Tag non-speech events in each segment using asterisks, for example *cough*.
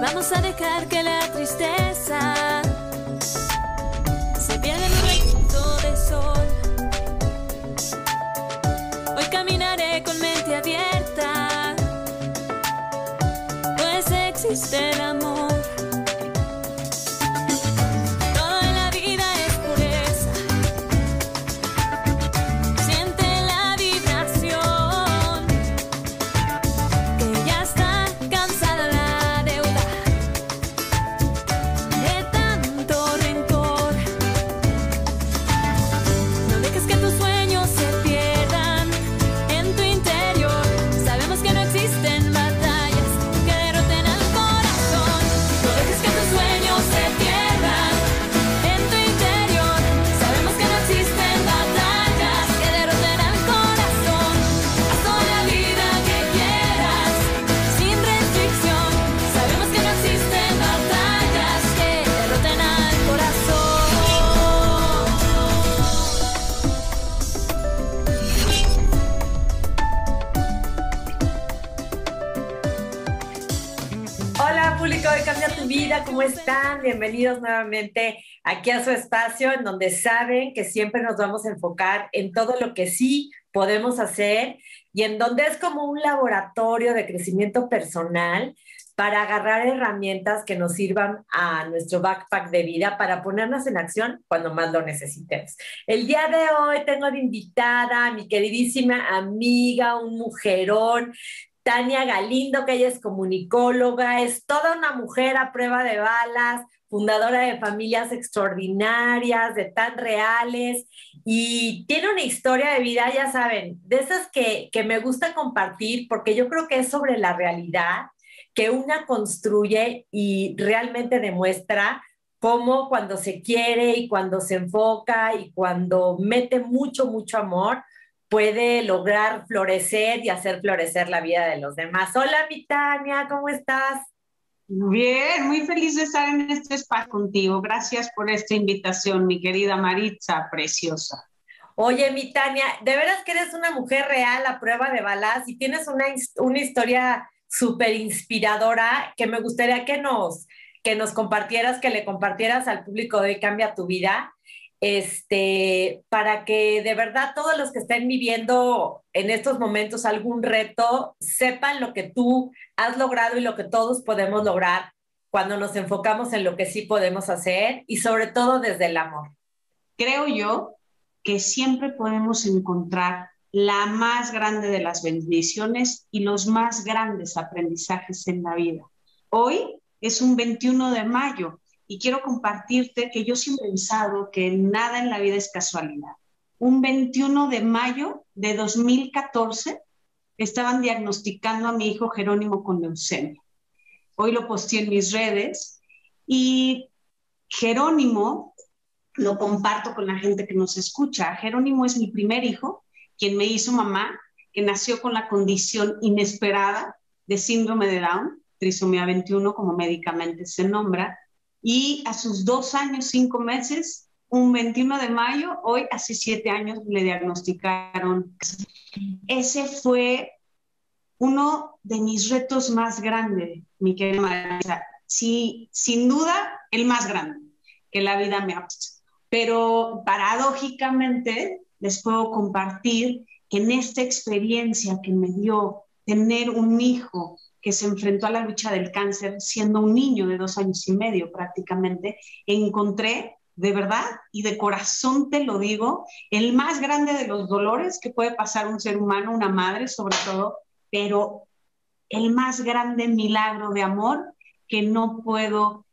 Vamos a dejar que la tristeza se pierda en un rayito de sol. Hoy caminaré con mente abierta, pues existe el amor. Bienvenidos nuevamente aquí a su espacio en donde saben que siempre nos vamos a enfocar en todo lo que sí podemos hacer y en donde es como un laboratorio de crecimiento personal para agarrar herramientas que nos sirvan a nuestro backpack de vida para ponernos en acción cuando más lo necesitemos. El día de hoy tengo de invitada a mi queridísima amiga, un mujerón, Tania Galindo, que ella es comunicóloga, es toda una mujer a prueba de balas, fundadora de familias extraordinarias, de tan reales, y tiene una historia de vida, ya saben, de esas que, que me gusta compartir, porque yo creo que es sobre la realidad que una construye y realmente demuestra cómo cuando se quiere y cuando se enfoca y cuando mete mucho, mucho amor, puede lograr florecer y hacer florecer la vida de los demás. Hola, mi Tania, ¿cómo estás? Bien, muy feliz de estar en este espacio contigo. Gracias por esta invitación, mi querida Maritza, preciosa. Oye, mi Tania, de veras que eres una mujer real a prueba de balas y tienes una, una historia súper inspiradora que me gustaría que nos, que nos compartieras, que le compartieras al público de Cambia tu Vida este, para que de verdad todos los que estén viviendo en estos momentos algún reto sepan lo que tú has logrado y lo que todos podemos lograr cuando nos enfocamos en lo que sí podemos hacer y sobre todo desde el amor. Creo yo que siempre podemos encontrar la más grande de las bendiciones y los más grandes aprendizajes en la vida. Hoy es un 21 de mayo y quiero compartirte que yo siempre he pensado que nada en la vida es casualidad. Un 21 de mayo de 2014 estaban diagnosticando a mi hijo Jerónimo con leucemia. Hoy lo posteé en mis redes y Jerónimo lo comparto con la gente que nos escucha. Jerónimo es mi primer hijo, quien me hizo mamá, que nació con la condición inesperada de síndrome de Down, trisomía 21 como médicamente se nombra, y a sus dos años, cinco meses, un 21 de mayo, hoy hace siete años, le diagnosticaron. Ese fue uno de mis retos más grandes, mi querida Marisa. Sí, sin duda, el más grande que la vida me ha. Pero paradójicamente, les puedo compartir que en esta experiencia que me dio tener un hijo que se enfrentó a la lucha del cáncer siendo un niño de dos años y medio prácticamente, encontré de verdad y de corazón te lo digo, el más grande de los dolores que puede pasar un ser humano, una madre sobre todo, pero el más grande milagro de amor que no puedo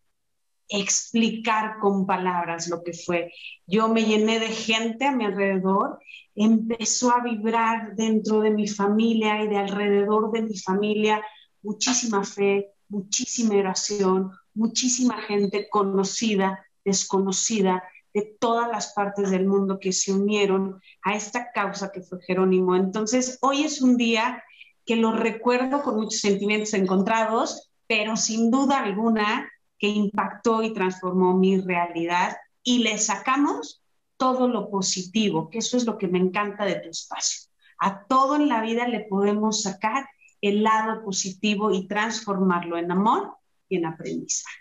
explicar con palabras lo que fue. Yo me llené de gente a mi alrededor, empezó a vibrar dentro de mi familia y de alrededor de mi familia muchísima fe, muchísima oración, muchísima gente conocida, desconocida, de todas las partes del mundo que se unieron a esta causa que fue Jerónimo. Entonces, hoy es un día que lo recuerdo con muchos sentimientos encontrados, pero sin duda alguna que impactó y transformó mi realidad y le sacamos todo lo positivo, que eso es lo que me encanta de tu espacio. A todo en la vida le podemos sacar el lado positivo y transformarlo en amor y en aprendizaje.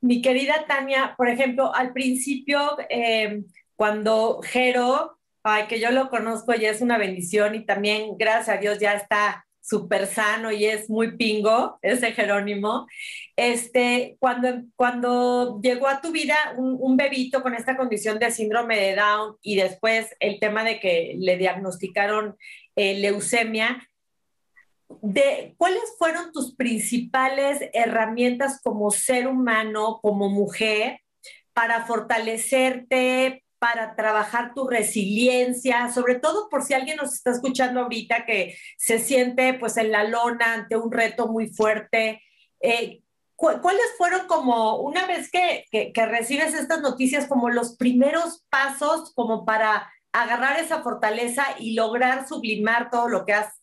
Mi querida Tania, por ejemplo, al principio, eh, cuando Jero, ay, que yo lo conozco, ya es una bendición y también, gracias a Dios, ya está súper sano y es muy pingo, ese Jerónimo. Este, cuando, cuando llegó a tu vida un, un, bebito con esta condición de síndrome de Down y después el tema de que le diagnosticaron eh, leucemia, de, ¿cuáles fueron tus principales herramientas como ser humano, como mujer, para fortalecerte, para trabajar tu resiliencia, sobre todo por si alguien nos está escuchando ahorita que se siente pues en la lona ante un reto muy fuerte. Eh, cu ¿Cuáles fueron como, una vez que, que, que, recibes estas noticias, como los primeros pasos como para agarrar esa fortaleza y lograr sublimar todo lo que has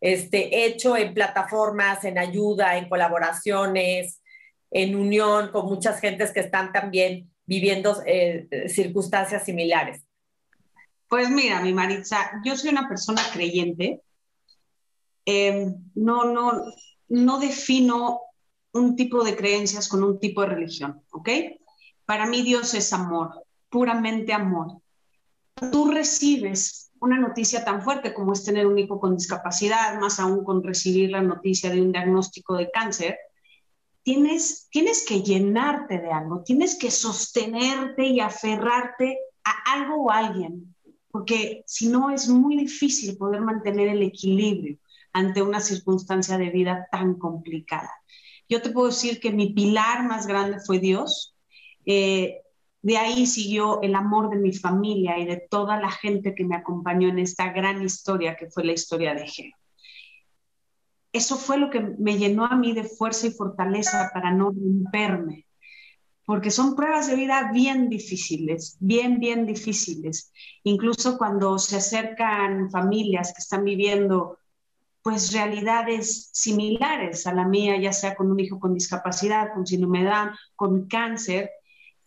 este, hecho en plataformas, en ayuda, en colaboraciones, en unión con muchas gentes que están también viviendo eh, circunstancias similares? Pues mira, mi Maritza, yo soy una persona creyente. Eh, no, no, no defino un tipo de creencias con un tipo de religión, ¿ok? Para mí Dios es amor, puramente amor. Tú recibes una noticia tan fuerte como es tener un hijo con discapacidad, más aún con recibir la noticia de un diagnóstico de cáncer, tienes, tienes que llenarte de algo, tienes que sostenerte y aferrarte a algo o a alguien, porque si no es muy difícil poder mantener el equilibrio ante una circunstancia de vida tan complicada. Yo te puedo decir que mi pilar más grande fue Dios. Eh, de ahí siguió el amor de mi familia y de toda la gente que me acompañó en esta gran historia que fue la historia de Geo eso fue lo que me llenó a mí de fuerza y fortaleza para no romperme, porque son pruebas de vida bien difíciles, bien, bien difíciles. Incluso cuando se acercan familias que están viviendo pues realidades similares a la mía, ya sea con un hijo con discapacidad, con de Down, con cáncer,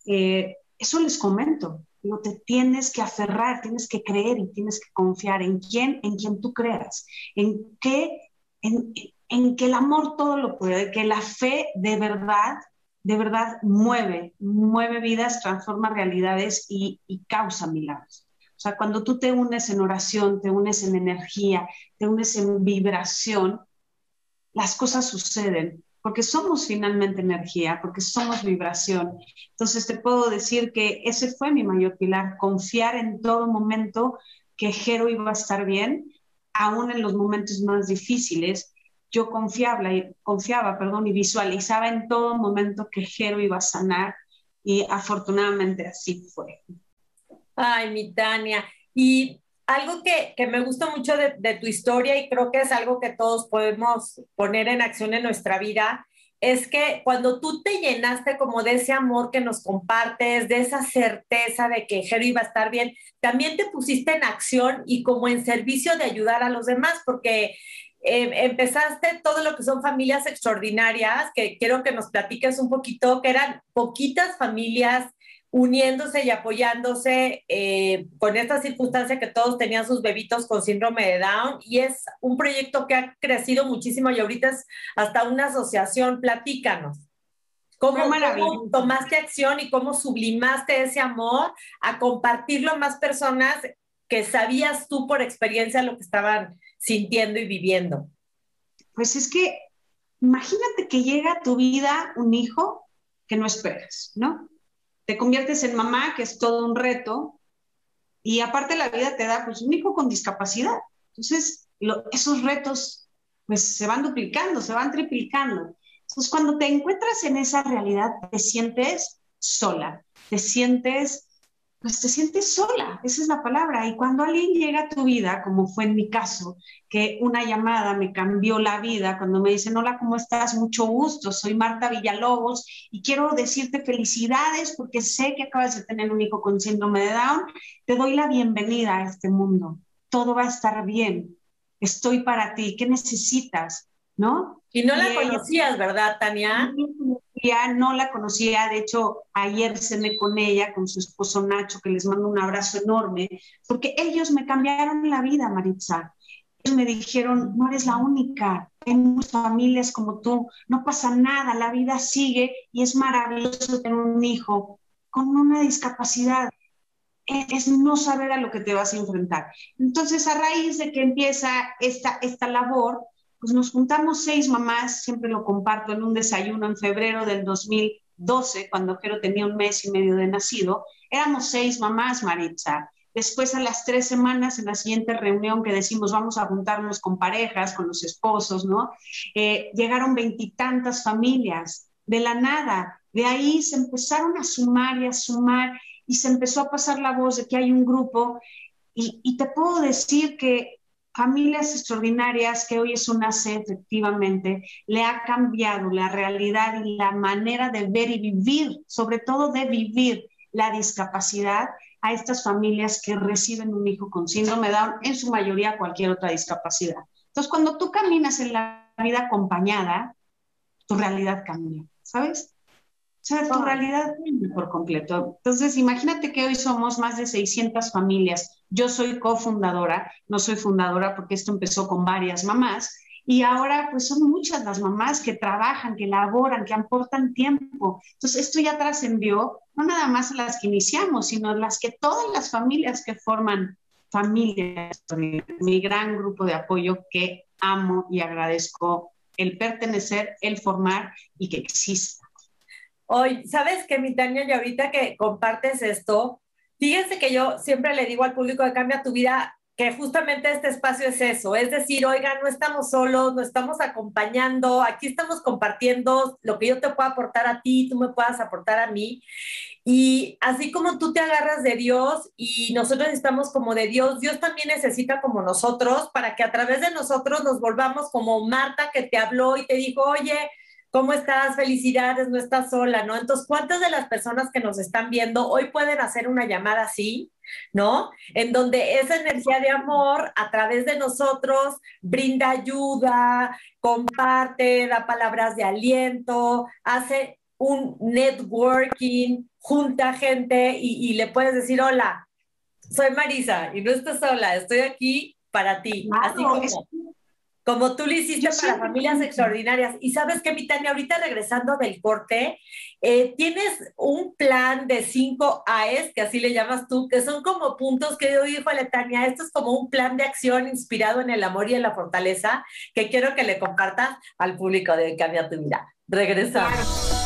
eh, eso les comento. No te tienes que aferrar, tienes que creer y tienes que confiar en quién, en quien tú creas, en qué en, que el amor todo lo puede, que la fe de verdad, de verdad mueve, mueve vidas, transforma realidades y, y causa milagros. O sea, cuando tú te unes en oración, te unes en energía, te unes en vibración, las cosas suceden, porque somos finalmente energía, porque somos vibración. Entonces te puedo decir que ese fue mi mayor pilar, confiar en todo momento que Jero iba a estar bien aún en los momentos más difíciles, yo confiaba, confiaba perdón, y visualizaba en todo momento que Jero iba a sanar y afortunadamente así fue. Ay, mi Tania. Y algo que, que me gusta mucho de, de, tu historia y creo que es algo que todos podemos poner en acción en nuestra vida es que cuando tú te llenaste como de ese amor que nos compartes, de esa certeza de que Jero iba a estar bien, también te pusiste en acción y como en servicio de ayudar a los demás, porque eh, empezaste todo lo que son familias extraordinarias, que quiero que nos platiques un poquito, que eran poquitas familias uniéndose y apoyándose eh, con esta circunstancia que todos tenían sus bebitos con síndrome de Down y es un proyecto que ha crecido muchísimo y ahorita es hasta una asociación. Platícanos. ¿Cómo, ¿Cómo, tomaste acción y cómo sublimaste ese amor a compartirlo a más personas que sabías tú por experiencia lo que estaban sintiendo y viviendo? Pues es que imagínate que llega a tu vida un hijo que no esperas, ¿no? Te conviertes en mamá, que es todo un reto, y aparte la vida te da pues un hijo con discapacidad. Entonces, esos retos pues se van duplicando, se van triplicando. Entonces, cuando te encuentras en esa realidad, te sientes sola, te sientes pues te sientes sola, esa es la palabra. Y cuando alguien llega a tu vida, como fue en mi caso, que una llamada me cambió la vida, cuando me dicen, hola, ¿cómo estás? Mucho gusto, soy Marta Villalobos y quiero decirte felicidades porque sé que acabas de tener un hijo con síndrome de Down, te doy la bienvenida a este mundo. Todo va a estar bien. Estoy para ti. ¿Qué necesitas? ¿No? Y no la conocías, ¿verdad, Tania? No la conocía, de hecho ayer cené con ella, con su esposo Nacho, que les mando un abrazo enorme, porque ellos me cambiaron la vida, Maritza. Ellos me dijeron, no eres la única, hay muchas familias como tú, no pasa nada, la vida sigue y es maravilloso tener un hijo con una discapacidad. Es, no saber a lo que te vas a enfrentar. Entonces, a raíz de que empieza esta, esta labor, pues nos juntamos seis mamás, siempre lo comparto en un desayuno en febrero del 2012, cuando Jero tenía un mes y medio de nacido, éramos seis mamás, Maritza, Después, a las tres semanas, en la siguiente reunión que decimos vamos a juntarnos con parejas, con los esposos, ¿no? Eh, llegaron veintitantas familias de la nada. De ahí se empezaron a sumar y a sumar y se empezó a pasar la voz de que hay un grupo. Y, y te puedo decir que Familias Extraordinarias, que hoy es una C efectivamente, le ha cambiado la realidad y la manera de ver y vivir, sobre todo de vivir la discapacidad a estas familias que reciben un hijo con síndrome de Down, en su mayoría cualquier otra discapacidad. Entonces, cuando tú caminas en la vida acompañada, tu realidad cambia, ¿sabes? O sea, tu realidad cambia por completo. Entonces, imagínate que hoy somos más de 600 familias. Yo soy cofundadora, no soy fundadora porque esto empezó con varias mamás, y ahora pues son muchas las mamás que trabajan, que laboran, que aportan tiempo. Entonces esto ya trascendió no nada más a las que iniciamos, sino las que todas las familias que forman familias, mi gran grupo de apoyo que amo y agradezco el pertenecer, el formar y que exista. Hoy, ¿sabes qué, mi Tania? Y ahorita que compartes esto, fíjense que yo siempre le digo al público de Cambia tu Vida, que justamente este espacio es eso, es decir, oiga, no estamos solos, no estamos acompañando, aquí estamos compartiendo lo que yo te puedo aportar a ti, tú me puedas aportar a mí. Y así como tú te agarras de Dios y nosotros necesitamos como de Dios, Dios también necesita como nosotros para que a través de nosotros nos volvamos como Marta que te habló y te dijo, oye, ¿Cómo estás? Felicidades, no estás sola, ¿no? Entonces, ¿cuántas de las personas que nos están viendo hoy pueden hacer una llamada así? ¿no? En donde esa energía de amor a través de nosotros brinda ayuda, comparte, da palabras de aliento, hace un networking, junta gente y, le puedes decir, hola, soy Marisa y no estás sola, estoy aquí para ti. Así como, como tú lo hiciste para familias extraordinarias. Y sabes que, Tania, ahorita regresando del corte, eh, tienes un plan de cinco AES, que así le llamas tú, que son como puntos que yo digo, Tania, esto es como un plan de acción inspirado en el amor y en la fortaleza, que quiero que le compartas al público de Cambia tu vida. Regresamos.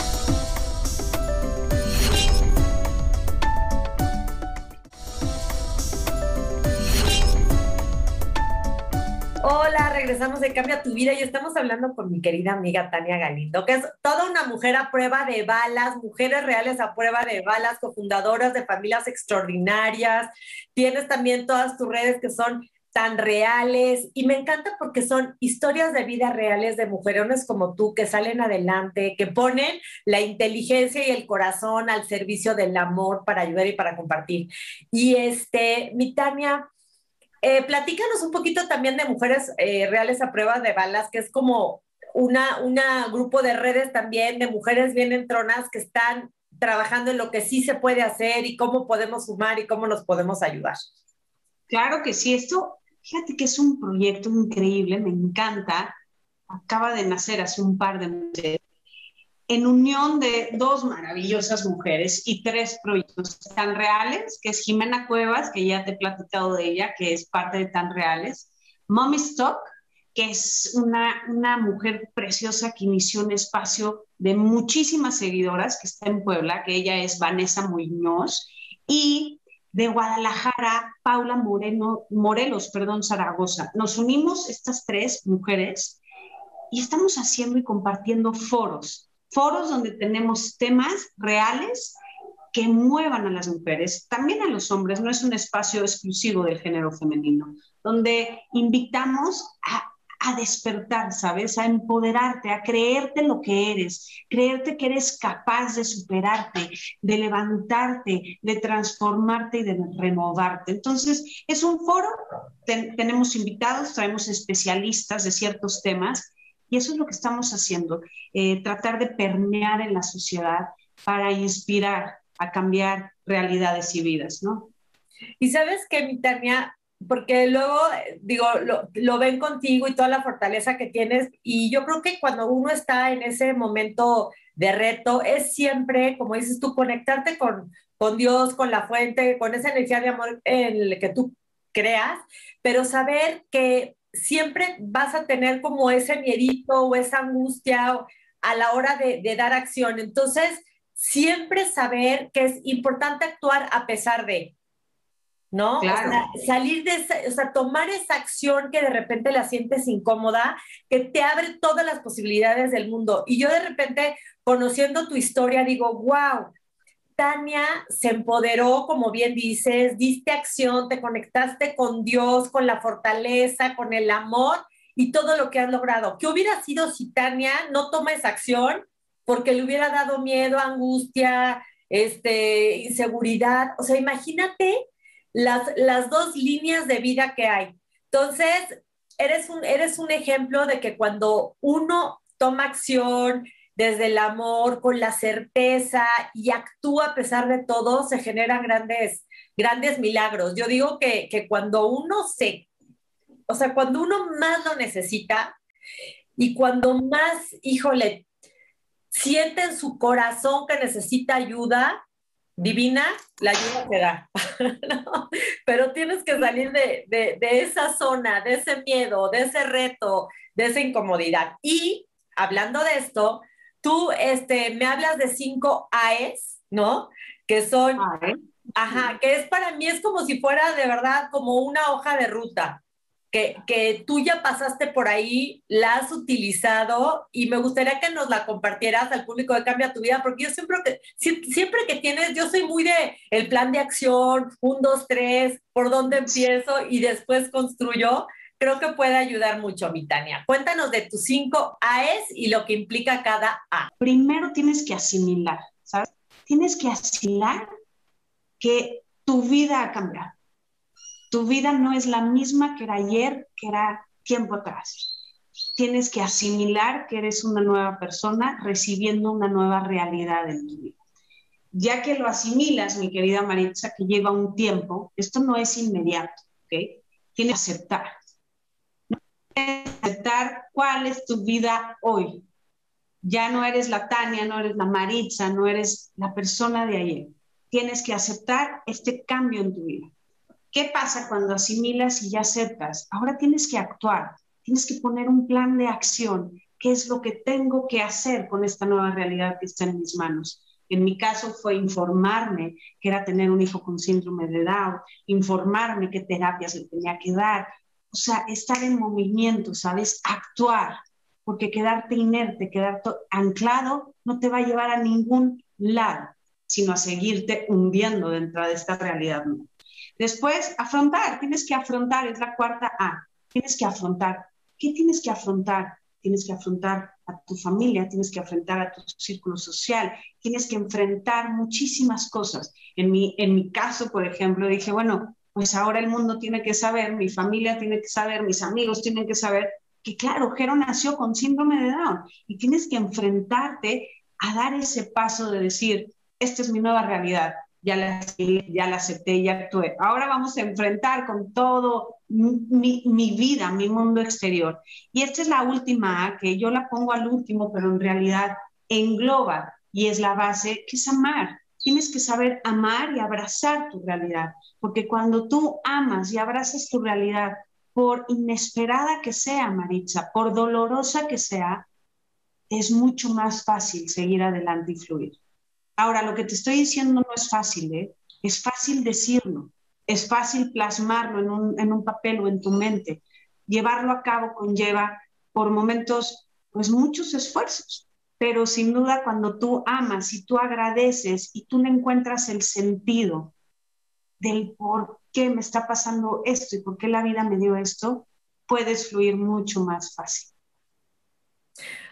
Hola, regresamos de Cambia tu vida y estamos hablando con mi querida amiga Tania Galindo, que es toda una mujer a prueba de balas, mujeres reales a prueba de balas, cofundadoras de familias extraordinarias. Tienes también todas tus redes que son tan reales y me encanta porque son historias de vida reales de mujerones como tú que salen adelante, que ponen la inteligencia y el corazón al servicio del amor para ayudar y para compartir. Y este, mi Tania, eh, platícanos un poquito también de Mujeres eh, Reales a Prueba de Balas, que es como una, grupo de redes también de mujeres bien entronas que están trabajando en lo que sí se puede hacer y cómo podemos sumar y cómo nos podemos ayudar. Claro que sí, esto, fíjate que es un proyecto increíble, me encanta. Acaba de nacer hace un par de meses en unión de dos maravillosas mujeres y tres proyectos tan reales, que es Jimena Cuevas, que ya te he platicado de ella, que es parte de tan reales, Mommy Stock, que es una, una mujer preciosa que inició un espacio de muchísimas seguidoras, que está en Puebla, que ella es Vanessa Muñoz, y de Guadalajara, Paula Moreno, Morelos, perdón, Zaragoza. Nos unimos estas tres mujeres y estamos haciendo y compartiendo foros foros donde tenemos temas reales que muevan a las mujeres, también a los hombres, no es un espacio exclusivo del género femenino, donde invitamos a, despertar, ¿sabes? A empoderarte, a creerte lo que eres, creerte que eres capaz de superarte, de levantarte, de transformarte y de renovarte. Entonces, es un foro, tenemos invitados, traemos especialistas de ciertos temas y eso es lo que estamos haciendo, eh, tratar de permear en la sociedad para inspirar a cambiar realidades y vidas, ¿no? Y sabes que, mi Tania, porque luego, digo, lo, lo, ven contigo y toda la fortaleza que tienes. Y yo creo que cuando uno está en ese momento de reto, es siempre, como dices tú, conectarte con, con Dios, con la fuente, con esa energía de amor en el que tú creas, pero saber que siempre vas a tener como ese miedito o esa angustia a la hora de, de dar acción. Entonces, siempre saber que es importante actuar a pesar de, ¿no? Claro. O sea, salir de esa, o sea, tomar esa acción que de repente la sientes incómoda, que te abre todas las posibilidades del mundo. Y yo de repente, conociendo tu historia, digo, wow, Tania se empoderó, como bien dices, diste acción, te conectaste con Dios, con la fortaleza, con el amor y todo lo que has logrado. ¿Qué hubiera sido si Tania no toma esa acción porque le hubiera dado miedo, angustia, este, inseguridad? O sea, imagínate las, las dos líneas de vida que hay. Entonces, eres un, eres un ejemplo de que cuando uno toma acción, desde el amor, con la certeza y actúa a pesar de todo, se generan grandes, grandes milagros. Yo digo que, que cuando uno se, o sea, cuando uno más lo necesita y cuando más, híjole, siente en su corazón que necesita ayuda, divina, la ayuda te da. *laughs* ¿no? Pero tienes que salir de, de, de, esa zona, de ese miedo, de ese reto, de esa incomodidad. Y hablando de esto, tú este, me hablas de cinco AES, ¿no? Que son, AE. ajá, que es para mí es como si fuera de verdad como una hoja de ruta. Que, que, tú ya pasaste por ahí, la has utilizado y me gustaría que nos la compartieras al público de Cambia tu Vida, porque yo siempre que, siempre que tienes, yo soy muy de el plan de acción, un, dos, tres, por dónde empiezo y después construyo, creo que puede ayudar mucho, mi Tania. Cuéntanos de tus cinco AES y lo que implica cada A. Primero tienes que asimilar, ¿sabes? Tienes que asimilar que tu vida ha cambiado. Tu vida no es la misma que era ayer, que era tiempo atrás. Tienes que asimilar que eres una nueva persona recibiendo una nueva realidad en tu vida. Ya que lo asimilas, mi querida Maritza, que lleva un tiempo, esto no es inmediato, ¿ok? Tienes que aceptar aceptar cuál es tu vida hoy. Ya no eres la Tania, no eres la Maritza, no eres la persona de ayer. Tienes que aceptar este cambio en tu vida. ¿Qué pasa cuando asimilas y ya aceptas? Ahora tienes que actuar, tienes que poner un plan de acción. ¿Qué es lo que tengo que hacer con esta nueva realidad que está en mis manos? En mi caso fue informarme que era tener un hijo con síndrome de Down, informarme qué terapias le tenía que dar, o sea, estar en movimiento, ¿sabes? Actuar, porque quedarte inerte, quedarte anclado, no te va a llevar a ningún lado, sino a seguirte hundiendo dentro de esta realidad. Después, afrontar, tienes que afrontar, es la cuarta A, tienes que afrontar. ¿Qué tienes que afrontar? Tienes que afrontar a tu familia, tienes que enfrentar a tu círculo social, tienes que enfrentar muchísimas cosas. En mi, en mi caso, por ejemplo, dije, bueno, pues ahora el mundo tiene que saber, mi familia tiene que saber, mis amigos tienen que saber que claro, Jero nació con síndrome de Down y tienes que enfrentarte a dar ese paso de decir, esta es mi nueva realidad, ya la, ya la acepté, ya actué. Ahora vamos a enfrentar con todo mi, mi, vida, mi mundo exterior. Y esta es la última, que yo la pongo al último, pero en realidad engloba y es la base, que es amar tienes que saber amar y abrazar tu realidad, porque cuando tú amas y abrazas tu realidad, por inesperada que sea, Maritza, por dolorosa que sea, es mucho más fácil seguir adelante y fluir. Ahora, lo que te estoy diciendo no es fácil, ¿eh? es fácil decirlo, es fácil plasmarlo en un, en un papel o en tu mente. Llevarlo a cabo conlleva por momentos, pues muchos esfuerzos, pero sin duda cuando tú amas y tú agradeces y tú encuentras el sentido del por qué me está pasando esto y por qué la vida me dio esto, puedes fluir mucho más fácil.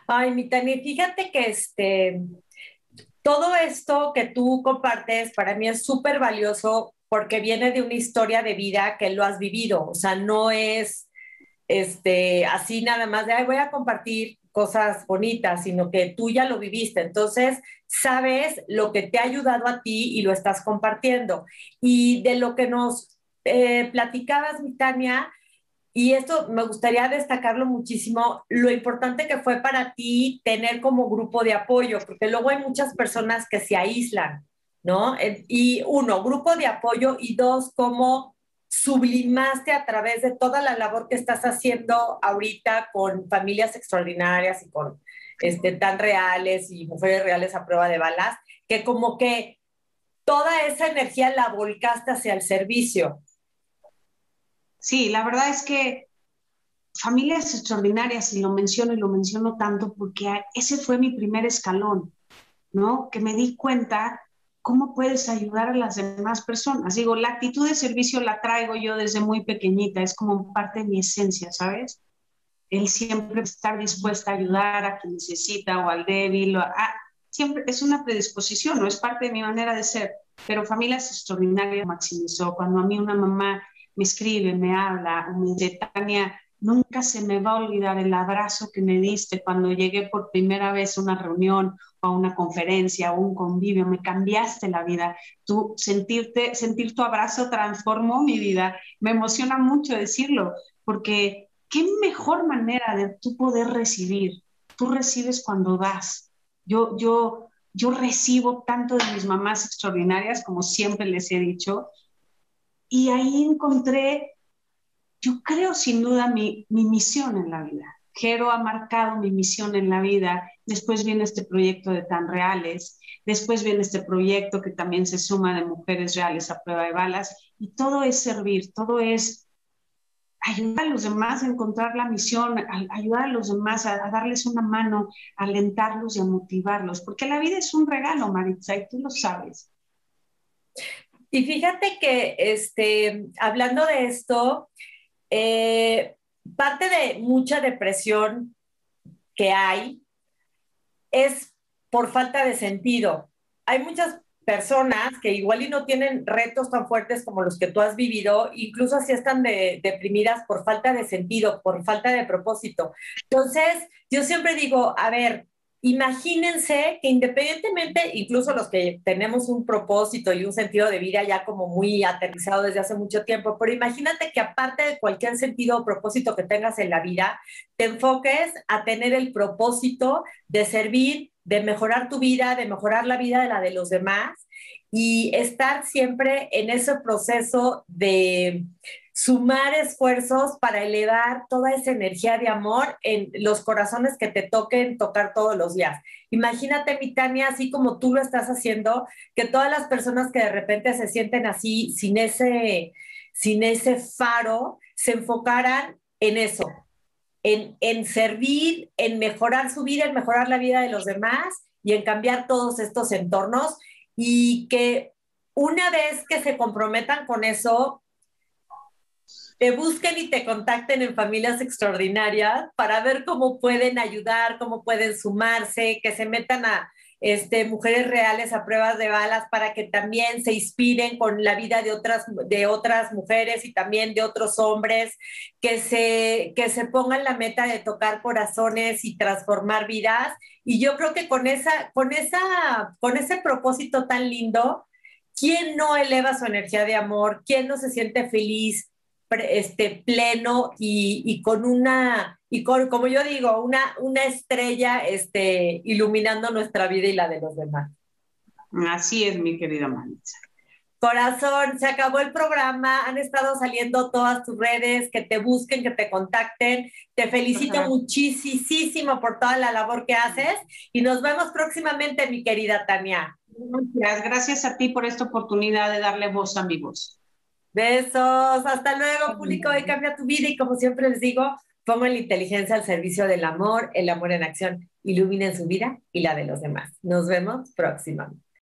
Ay, mi Tani, fíjate que este, todo esto que tú compartes para mí es súper valioso porque viene de una historia de vida que lo has vivido, o sea, no es este, así nada más de, ay, voy a compartir cosas bonitas, sino que tú ya lo viviste. Entonces, sabes lo que te ha ayudado a ti y lo estás compartiendo. Y de lo que nos eh, platicabas, mi Tania, y esto me gustaría destacarlo muchísimo, lo importante que fue para ti tener como grupo de apoyo, porque luego hay muchas personas que se aíslan, ¿no? Y uno, grupo de apoyo y dos, cómo sublimaste a través de toda la labor que estás haciendo ahorita con familias extraordinarias y con este, tan reales y mujeres reales a prueba de balas, que como que toda esa energía la volcaste hacia el servicio. Sí, la verdad es que familias extraordinarias, y lo menciono y lo menciono tanto porque ese fue mi primer escalón, ¿no? Que me di cuenta cómo puedes ayudar a las demás personas. Digo, la actitud de servicio la traigo yo desde muy pequeñita, es como parte de mi esencia, ¿sabes? El siempre estar dispuesta a ayudar a quien necesita o al débil, o siempre es una predisposición, no es parte de mi manera de ser, pero familias extraordinarias maximizó. Cuando a mí una mamá me escribe, me habla, me dice, Tania, nunca se me va a olvidar el abrazo que me diste cuando llegué por primera vez a una reunión o a una conferencia o un convivio, me cambiaste la vida. Tú sentirte, sentir tu abrazo transformó mi vida. Me emociona mucho decirlo, porque qué mejor manera de tú poder recibir. Tú recibes cuando das. Yo, yo, yo recibo tanto de mis mamás extraordinarias, como siempre les he dicho, y ahí encontré, yo creo sin duda, mi, mi misión en la vida. Jero ha marcado mi misión en la vida. Después viene este proyecto de Tan Reales. Después viene este proyecto que también se suma de Mujeres Reales a prueba de balas. Y todo es servir, todo es ayudar a los demás a encontrar la misión, ayudar a los demás a, darles una mano, a alentarlos y a motivarlos. Porque la vida es un regalo, Maritza, y tú lo sabes. Y fíjate que, este, hablando de esto, eh, parte de mucha depresión que hay es por falta de sentido. Hay muchas personas que igual y no tienen retos tan fuertes como los que tú has vivido, incluso así están deprimidas por falta de sentido, por falta de propósito. Entonces, yo siempre digo, a ver, imagínense que independientemente, incluso los que tenemos un propósito y un sentido de vida ya como muy aterrizado desde hace mucho tiempo, pero imagínate que aparte de cualquier sentido o propósito que tengas en la vida, te enfoques a tener el propósito de servir, de mejorar tu vida, de mejorar la vida de la de los demás y estar siempre en ese proceso de sumar esfuerzos para elevar toda esa energía de amor en los corazones que te toquen tocar todos los días. Imagínate, mi Tania, así como tú lo estás haciendo, que todas las personas que de repente se sienten así, sin ese, sin ese faro, se enfocaran en eso, en, en servir, en mejorar su vida, en mejorar la vida de los demás y en cambiar todos estos entornos y que una vez que se comprometan con eso, te busquen y te contacten en familias extraordinarias para ver cómo pueden ayudar, cómo pueden sumarse, que se metan a este, mujeres reales a pruebas de balas para que también se inspiren con la vida de otras, de otras mujeres y también de otros hombres, que se, que se pongan la meta de tocar corazones y transformar vidas. Y yo creo que con, esa, con, esa, con ese propósito tan lindo, ¿quién no eleva su energía de amor? ¿Quién no se siente feliz? Este, pleno y, con una, y con, como yo digo, una, una estrella este, iluminando nuestra vida y la de los demás. Así es, mi querida Manitza. Corazón, se acabó el programa, han estado saliendo todas tus redes, que te busquen, que te contacten. Te felicito muchísimo por toda la labor que haces y nos vemos próximamente, mi querida Tania. Gracias, gracias a ti por esta oportunidad de darle voz a mi voz. Besos, hasta luego, público de Cambia tu Vida. Y como siempre les digo, pongan la inteligencia al servicio del amor, el amor en acción, iluminen su vida y la de los demás. Nos vemos próximamente.